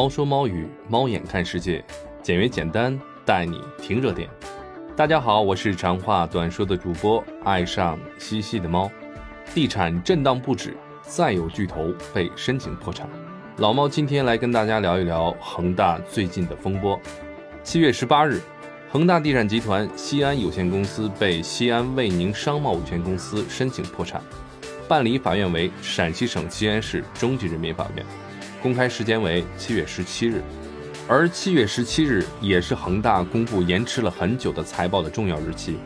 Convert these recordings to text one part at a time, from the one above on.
猫说猫语，猫眼看世界，简约简单，带你听热点。大家好，我是长话短说的主播，爱上西西的猫。地产震荡不止，再有巨头被申请破产。老猫今天来跟大家聊一聊恒大最近的风波。七月十八日，恒大地产集团西安有限公司被西安卫宁商贸有限公司申请破产，办理法院为陕西省西安市中级人民法院，公开时间为七月十七日。而七月十七日也是恒大公布延迟了很久的财报的重要日期。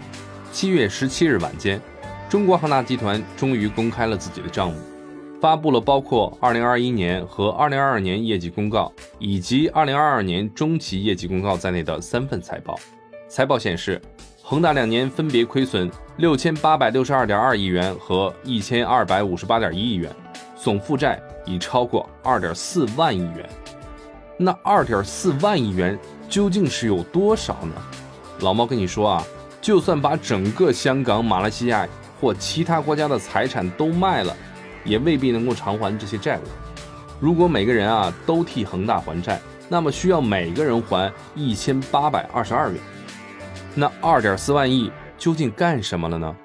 七月十七日晚间，中国恒大集团终于公开了自己的账目。发布了包括2021年和2022年业绩公告以及2022年中期业绩公告在内的三份财报。财报显示，恒大两年分别亏损6862.2亿元和1258.1亿元，总负债已超过2.4万亿元。那2.4万亿元究竟是有多少呢？老猫跟你说啊，就算把整个香港、马来西亚或其他国家的财产都卖了。也未必能够偿还这些债务。如果每个人啊都替恒大还债，那么需要每个人还一千八百二十二元。那二点四万亿究竟干什么了呢？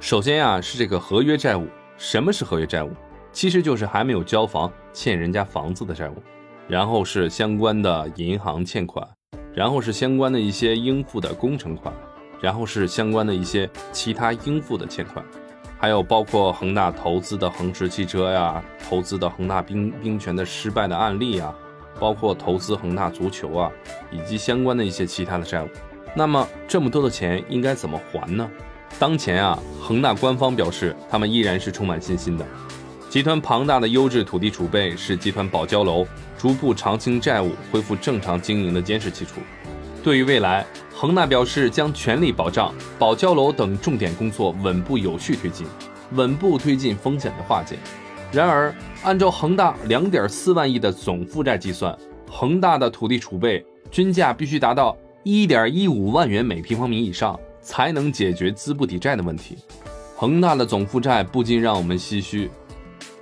首先啊是这个合约债务。什么是合约债务？其实就是还没有交房欠人家房子的债务。然后是相关的银行欠款，然后是相关的一些应付的工程款，然后是相关的一些其他应付的欠款。还有包括恒大投资的恒驰汽车呀，投资的恒大冰冰泉的失败的案例啊，包括投资恒大足球啊，以及相关的一些其他的债务。那么这么多的钱应该怎么还呢？当前啊，恒大官方表示，他们依然是充满信心的。集团庞大的优质土地储备是集团保交楼、逐步偿清债务、恢复正常经营的坚实基础。对于未来，恒大表示将全力保障保交楼等重点工作稳步有序推进，稳步推进风险的化解。然而，按照恒大两点四万亿的总负债计算，恒大的土地储备均价必须达到一点一五万元每平方米以上，才能解决资不抵债的问题。恒大的总负债不禁让我们唏嘘。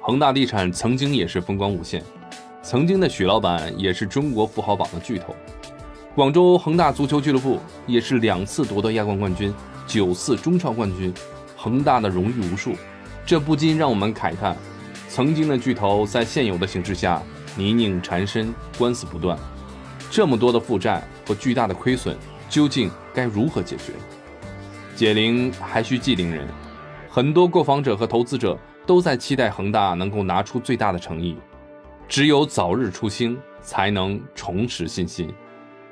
恒大地产曾经也是风光无限，曾经的许老板也是中国富豪榜的巨头。广州恒大足球俱乐部也是两次夺得亚冠冠军，九次中超冠军，恒大的荣誉无数，这不禁让我们慨叹：曾经的巨头在现有的形势下泥泞缠身，官司不断，这么多的负债和巨大的亏损，究竟该如何解决？解铃还需系铃人，很多购房者和投资者都在期待恒大能够拿出最大的诚意，只有早日出清，才能重拾信心。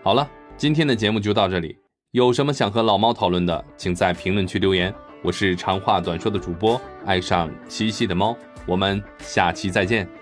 好了，今天的节目就到这里。有什么想和老猫讨论的，请在评论区留言。我是长话短说的主播，爱上西西的猫。我们下期再见。